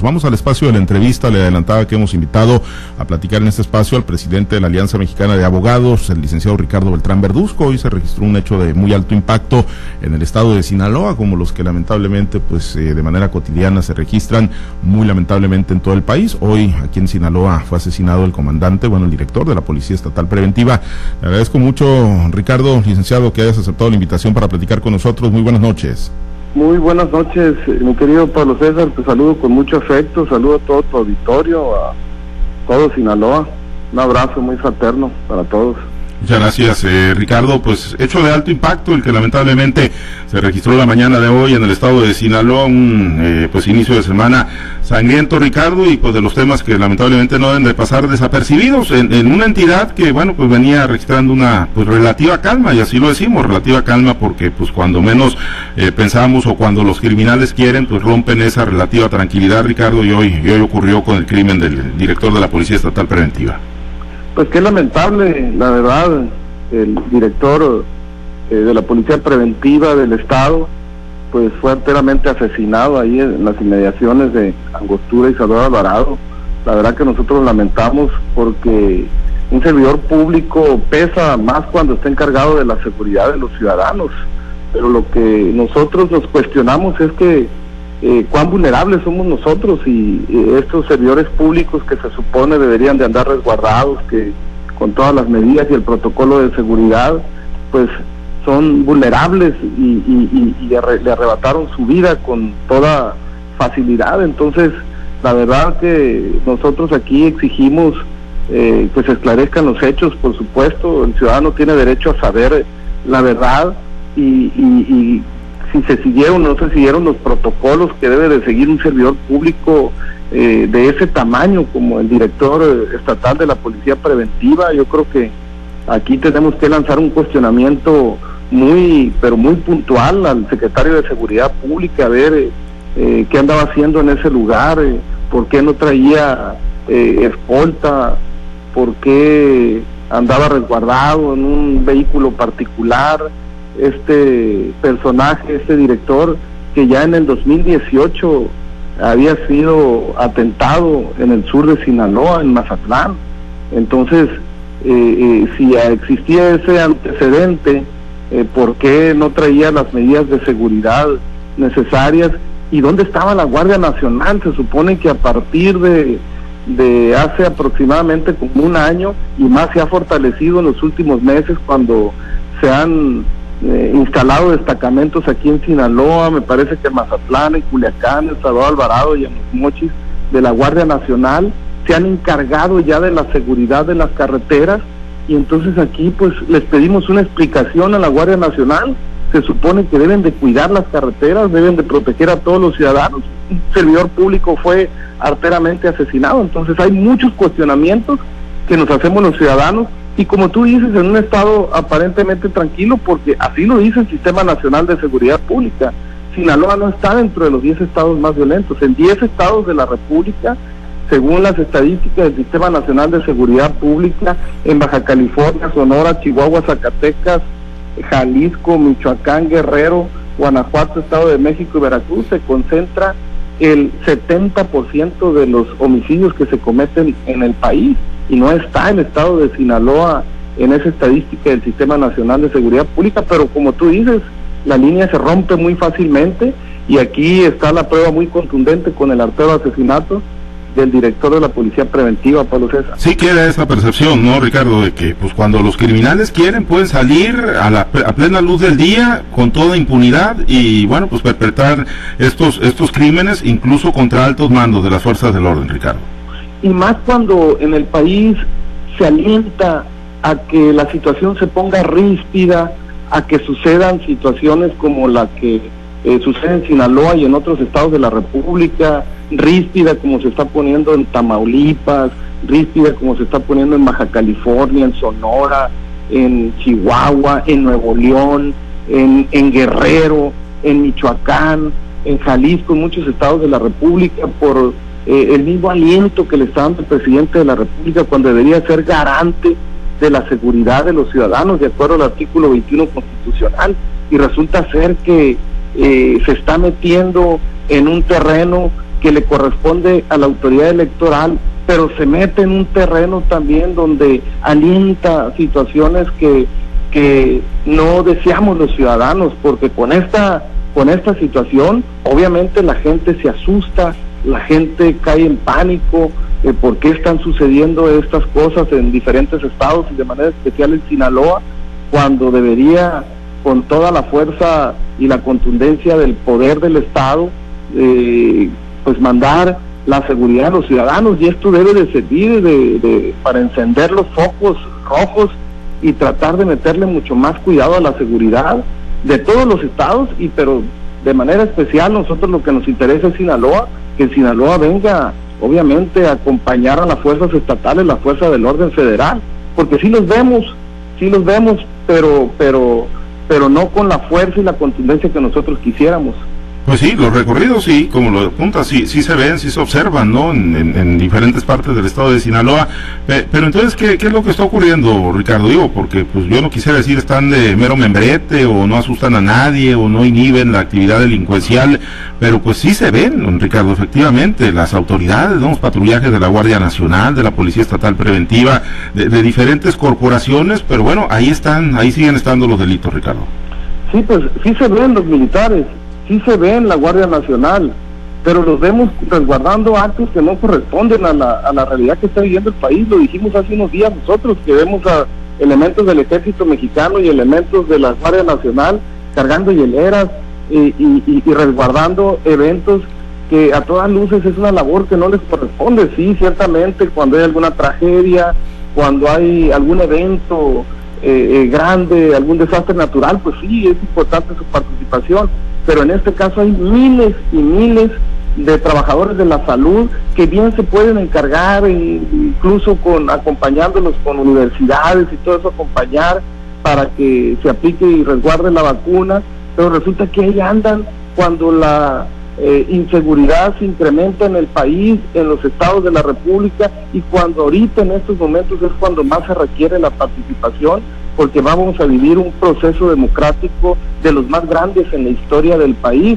Vamos al espacio de la entrevista. Le adelantaba que hemos invitado a platicar en este espacio al presidente de la Alianza Mexicana de Abogados, el licenciado Ricardo Beltrán Verduzco. Hoy se registró un hecho de muy alto impacto en el estado de Sinaloa, como los que lamentablemente, pues eh, de manera cotidiana se registran muy lamentablemente en todo el país. Hoy aquí en Sinaloa fue asesinado el comandante, bueno, el director de la Policía Estatal Preventiva. Le agradezco mucho, Ricardo, licenciado, que hayas aceptado la invitación para platicar con nosotros. Muy buenas noches. Muy buenas noches, eh, mi querido Pablo César, te saludo con mucho afecto, saludo a todo tu auditorio, a todo Sinaloa, un abrazo muy fraterno para todos. Muchas gracias, eh, Ricardo. Pues hecho de alto impacto, el que lamentablemente se registró la mañana de hoy en el estado de Sinaloa, un eh, pues inicio de semana sangriento, Ricardo, y pues de los temas que lamentablemente no deben de pasar desapercibidos en, una entidad que, bueno, pues venía registrando una pues relativa calma, y así lo decimos, relativa calma, porque pues cuando menos eh, pensamos o cuando los criminales quieren, pues rompen esa relativa tranquilidad, Ricardo, y hoy, y hoy ocurrió con el crimen del director de la Policía Estatal Preventiva. Pues qué lamentable, la verdad, el director eh, de la Policía Preventiva del Estado, pues fue enteramente asesinado ahí en las inmediaciones de Angostura y Salvador Alvarado. La verdad que nosotros lamentamos porque un servidor público pesa más cuando está encargado de la seguridad de los ciudadanos. Pero lo que nosotros nos cuestionamos es que eh, cuán vulnerables somos nosotros y estos servidores públicos que se supone deberían de andar resguardados, que con todas las medidas y el protocolo de seguridad, pues son vulnerables y, le, arrebataron su vida con toda facilidad. Entonces, la verdad que nosotros aquí exigimos eh, que se esclarezcan los hechos, por supuesto, el ciudadano tiene derecho a saber la verdad y si se siguieron o no se siguieron los protocolos que debe de seguir un servidor público eh, de ese tamaño como el director eh, estatal de la Policía Preventiva. Yo creo que aquí tenemos que lanzar un cuestionamiento muy, pero muy puntual al secretario de Seguridad Pública, a ver eh, qué andaba haciendo en ese lugar, por qué no traía escolta, por qué andaba resguardado en un vehículo particular este personaje, este director, que ya en el 2018 había sido atentado en el sur de Sinaloa, en Mazatlán. Entonces, eh, eh, si existía ese antecedente, eh, ¿por qué no traía las medidas de seguridad necesarias? ¿Y dónde estaba la Guardia Nacional? Se supone que a partir de, de hace aproximadamente como un año y más se ha fortalecido en los últimos meses cuando se han eh, instalado destacamentos aquí en Sinaloa, me parece que en Mazatlán, en Culiacán, en Salvador Alvarado y en los Mochis de la Guardia Nacional, se han encargado ya de la seguridad de las carreteras y entonces aquí pues les pedimos una explicación a la Guardia Nacional. Se supone que deben de cuidar las carreteras, deben de proteger a todos los ciudadanos. Un servidor público fue arteramente asesinado, entonces hay muchos cuestionamientos que nos hacemos los ciudadanos y como tú dices, en un estado aparentemente tranquilo, porque así lo dice el Sistema Nacional de Seguridad Pública. Sinaloa no está dentro de los 10 estados más violentos. En 10 estados de la República, según las estadísticas del Sistema Nacional de Seguridad Pública, en Baja California, Sonora, Chihuahua, Zacatecas, Jalisco, Michoacán, Guerrero, Guanajuato, Estado de México y Veracruz, se concentra el 70% de los homicidios que se cometen en el país y no está el estado de Sinaloa en esa estadística del Sistema Nacional de Seguridad Pública, pero como tú dices, la línea se rompe muy fácilmente y aquí está la prueba muy contundente con el artero asesinato del director de la Policía Preventiva, Pablo César. Sí queda esa percepción, ¿no, Ricardo? De que pues cuando los criminales quieren pueden salir a, la, a plena luz del día con toda impunidad y, bueno, pues perpetrar estos, estos crímenes incluso contra altos mandos de las fuerzas del orden, Ricardo y más cuando en el país se alienta a que la situación se ponga ríspida, a que sucedan situaciones como la que eh, sucede en Sinaloa y en otros estados de la República, ríspida como se está poniendo en Tamaulipas, ríspida como se está poniendo en Baja California, en Sonora, en Chihuahua, en Nuevo León, en, en Guerrero, en Michoacán, en Jalisco, en muchos estados de la República, por eh, el mismo aliento que le está dando el presidente de la República cuando debería ser garante de la seguridad de los ciudadanos de acuerdo al artículo 21 constitucional y resulta ser que eh, se está metiendo en un terreno que le corresponde a la autoridad electoral, pero se mete en un terreno también donde alienta situaciones que, que no deseamos los ciudadanos, porque con esta, con esta situación obviamente la gente se asusta, la gente cae en pánico, eh, por qué están sucediendo estas cosas en diferentes estados y de manera especial en Sinaloa, cuando debería con toda la fuerza y la contundencia del poder del Estado, eh, pues mandar la seguridad a los ciudadanos. Y esto debe de servir de, para encender los focos rojos y tratar de meterle mucho más cuidado a la seguridad de todos los estados. Y pero de manera especial nosotros lo que nos interesa es Sinaloa, que Sinaloa venga obviamente a acompañar a las fuerzas estatales, la fuerza del orden federal, porque sí los vemos, sí los vemos, pero pero pero no con la fuerza y la contundencia que nosotros quisiéramos. Pues sí, los recorridos sí, como lo apunta, sí, sí se ven, sí se observan, ¿no? En, diferentes partes del estado de Sinaloa. pero entonces, ¿qué, es lo que está ocurriendo, Ricardo? Digo, porque pues yo no quisiera decir están de mero membrete o no asustan a nadie o no inhiben la actividad delincuencial, pero pues sí se ven, Ricardo, efectivamente, las autoridades, ¿no? Los patrullajes de la Guardia Nacional, de la Policía Estatal Preventiva, de, de diferentes corporaciones, pero bueno, ahí están, ahí siguen estando los delitos, Ricardo. Sí, pues sí se ven los militares sí se ve en la Guardia Nacional, pero los vemos resguardando actos que no corresponden a la, realidad que está viviendo el país. Lo dijimos hace unos días nosotros, que vemos a elementos del ejército mexicano y elementos de la Guardia Nacional cargando hieleras y, y resguardando eventos que a todas luces es una labor que no les corresponde. Sí, ciertamente, cuando hay alguna tragedia, cuando hay algún evento eh, eh, grande, algún desastre natural, pues sí, es importante su participación pero en este caso hay miles y miles de trabajadores de la salud que bien se pueden encargar, e incluso con acompañándolos con universidades y todo eso, acompañar para que se aplique y resguarde la vacuna, pero resulta que ahí andan cuando la eh, inseguridad se incrementa en el país, en los estados de la República y cuando ahorita en estos momentos es cuando más se requiere la participación porque vamos a vivir un proceso democrático de los más grandes en la historia del país,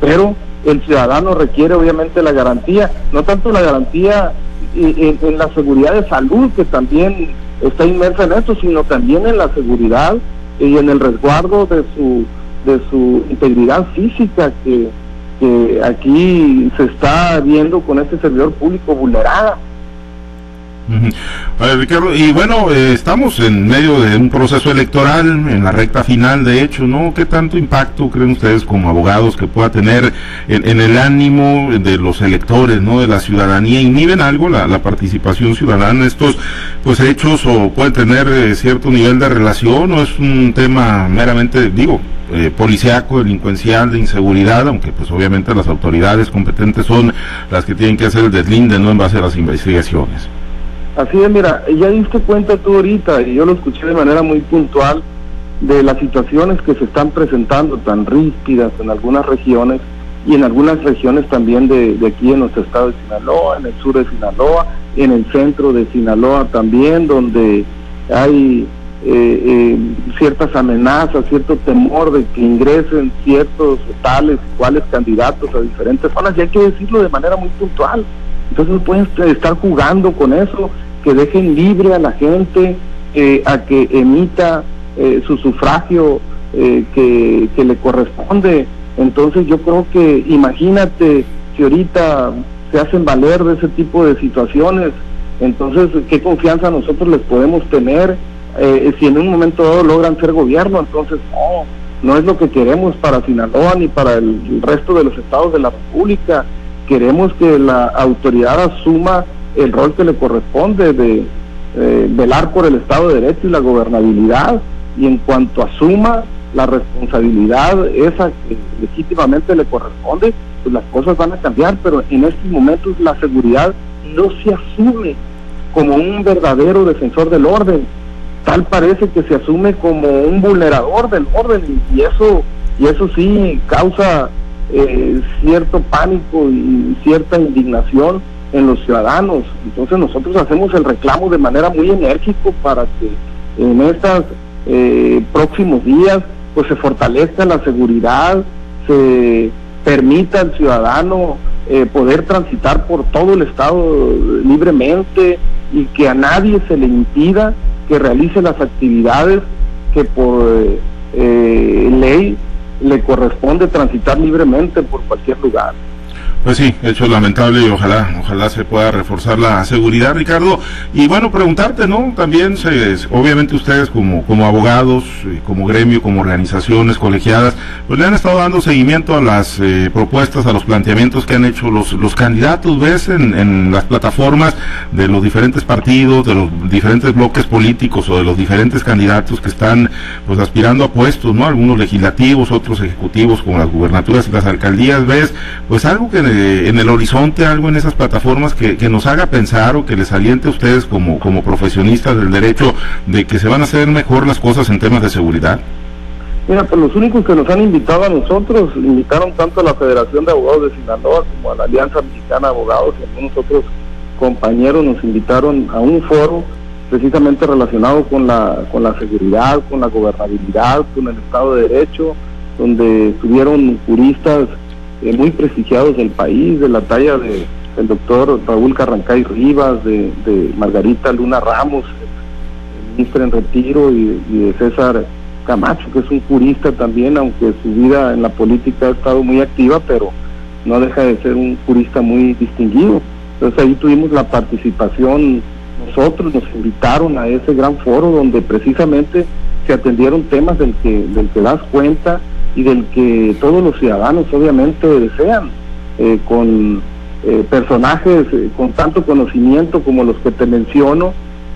pero el ciudadano requiere obviamente la garantía, no tanto la garantía en, la seguridad de salud, que también está inmersa en esto, sino también en la seguridad y en el resguardo de su, de su integridad física que, que aquí se está viendo con este servidor público vulnerada. Ricardo, y bueno, eh, estamos en medio de un proceso electoral, en la recta final, de hecho, ¿no? ¿Qué tanto impacto creen ustedes como abogados que pueda tener en, el ánimo de los electores, ¿no? De la ciudadanía, inhiben algo la, participación ciudadana estos, pues, hechos o puede tener eh, cierto nivel de relación o es un tema meramente, digo, eh, policiaco, delincuencial, de inseguridad, aunque pues obviamente las autoridades competentes son las que tienen que hacer el deslinde, ¿no? En base a las investigaciones. Así es, mira, ya diste cuenta tú ahorita, y yo lo escuché de manera muy puntual, de las situaciones que se están presentando tan ríspidas en algunas regiones y en algunas regiones también de, aquí en nuestro estado de Sinaloa, en el sur de Sinaloa, en el centro de Sinaloa también, donde hay eh, eh, ciertas amenazas, cierto temor de que ingresen ciertos tales y cuales candidatos a diferentes zonas, y hay que decirlo de manera muy puntual. Entonces pueden estar jugando con eso, que dejen libre a la gente eh, a que emita eh, su sufragio que, que, le corresponde. Entonces yo creo que imagínate si ahorita se hacen valer de ese tipo de situaciones, entonces qué confianza nosotros les podemos tener si en un momento dado logran ser gobierno, entonces no, no es lo que queremos para Sinaloa ni para el resto de los estados de la República. Queremos que la autoridad asuma el rol que le corresponde de eh, velar por el Estado de Derecho y la gobernabilidad y en cuanto asuma la responsabilidad esa que legítimamente le corresponde, pues las cosas van a cambiar, pero en estos momentos la seguridad no se asume como un verdadero defensor del orden, tal parece que se asume como un vulnerador del orden y eso y eso sí causa eh, cierto pánico y cierta indignación en los ciudadanos. Entonces nosotros hacemos el reclamo de manera muy enérgico para que en estos eh, próximos días pues se fortalezca la seguridad, se permita al ciudadano eh, poder transitar por todo el estado libremente y que a nadie se le impida que realice las actividades que por eh, ley le corresponde transitar libremente por cualquier lugar. Pues sí, hecho lamentable y ojalá, ojalá se pueda reforzar la seguridad, Ricardo. Y bueno, preguntarte, ¿no? También, se, obviamente ustedes como, como abogados, como gremio, como organizaciones colegiadas, pues le han estado dando seguimiento a las eh, propuestas, a los planteamientos que han hecho los, los candidatos, ¿ves? En, en las plataformas de los diferentes partidos, de los diferentes bloques políticos o de los diferentes candidatos que están pues aspirando a puestos, ¿no? Algunos legislativos, otros ejecutivos como las gubernaturas y las alcaldías, ¿ves? Pues algo que eh, en el horizonte algo en esas plataformas que, nos haga pensar o que les aliente a ustedes como, como profesionistas del derecho de que se van a hacer mejor las cosas en temas de seguridad? Mira, pues los únicos que nos han invitado a nosotros, invitaron tanto a la Federación de Abogados de Sinaloa como a la Alianza Mexicana de Abogados y algunos otros compañeros nos invitaron a un foro precisamente relacionado con la, con la seguridad, con la gobernabilidad, con el Estado de Derecho, donde estuvieron juristas eh, muy prestigiados del país, de la talla de, del doctor Raúl Carrancay Rivas, de, Margarita Luna Ramos, ministra en retiro, y, de César Camacho, que es un jurista también, aunque su vida en la política ha estado muy activa, pero no deja de ser un jurista muy distinguido. Entonces ahí tuvimos la participación, nosotros nos invitaron a ese gran foro donde precisamente se atendieron temas del que, del que das cuenta y del que todos los ciudadanos obviamente desean, eh, con eh, personajes eh, con tanto conocimiento como los que te menciono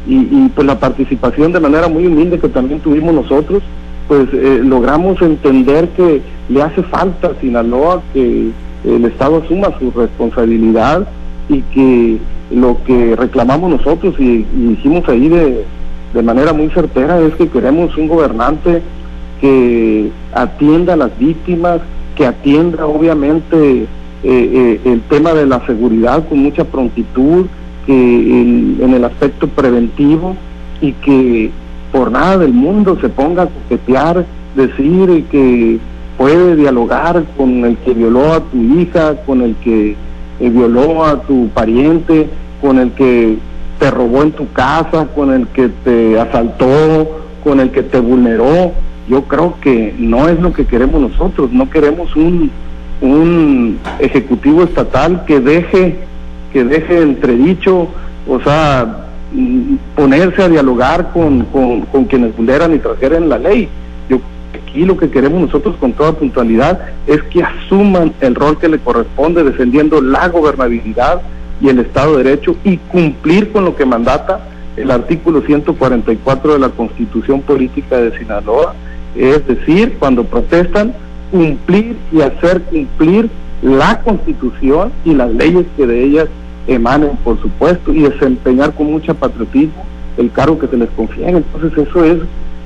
y, pues la participación de manera muy humilde que también tuvimos nosotros, pues logramos entender que le hace falta a Sinaloa que el Estado asuma su responsabilidad y que lo que reclamamos nosotros y, y hicimos ahí de, de manera muy certera es que queremos un gobernante que atienda a las víctimas, que atienda obviamente eh, eh, el tema de la seguridad con mucha prontitud, que en el aspecto preventivo y que por nada del mundo se ponga a coquetear, decir que puede dialogar con el que violó a tu hija, con el que eh, violó a tu pariente, con el que te robó en tu casa, con el que te asaltó, con el que te vulneró yo creo que no es lo que queremos nosotros, no queremos un, un ejecutivo estatal que deje, que deje entredicho, o sea, mm, ponerse a dialogar con, con, quienes vulneran y trajeran la ley. Yo aquí lo que queremos nosotros con toda puntualidad es que asuman el rol que le corresponde defendiendo la gobernabilidad y el Estado de Derecho y cumplir con lo que mandata el artículo 144 de la Constitución Política de Sinaloa es decir, cuando protestan, cumplir y hacer cumplir la constitución y las leyes que de ellas emanen, por supuesto, y desempeñar con mucha patriotismo el cargo que se les confía. Entonces eso es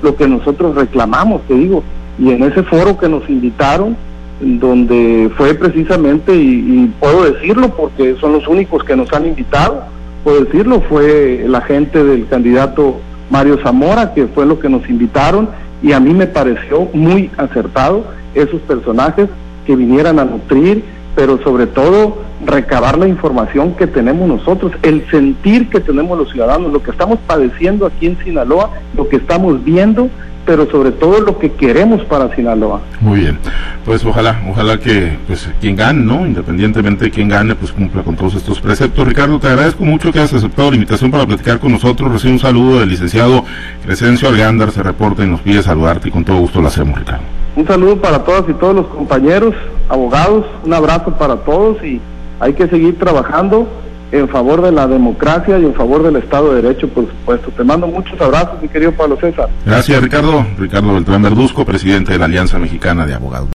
lo que nosotros reclamamos, te digo, y en ese foro que nos invitaron, donde fue precisamente, y, y, puedo decirlo porque son los únicos que nos han invitado, puedo decirlo, fue la gente del candidato Mario Zamora, que fue lo que nos invitaron, y a mí me pareció muy acertado esos personajes que vinieran a nutrir, pero sobre todo recabar la información que tenemos nosotros, el sentir que tenemos los ciudadanos, lo que estamos padeciendo aquí en Sinaloa, lo que estamos viendo pero sobre todo lo que queremos para Sinaloa. Muy bien, pues ojalá, ojalá que pues quien gane, ¿no? Independientemente de quién gane, pues cumpla con todos estos preceptos. Ricardo, te agradezco mucho que hayas aceptado la invitación para platicar con nosotros. Recibe un saludo del licenciado Crescencio Algándar, se reporta y nos pide saludarte y con todo gusto lo hacemos, Ricardo. Un saludo para todas y todos los compañeros, abogados, un abrazo para todos y hay que seguir trabajando en favor de la democracia y en favor del Estado de Derecho, por supuesto. Te mando muchos abrazos, mi querido Pablo César. Gracias, Ricardo. Ricardo Beltrán Verduzco, presidente de la Alianza Mexicana de Abogados.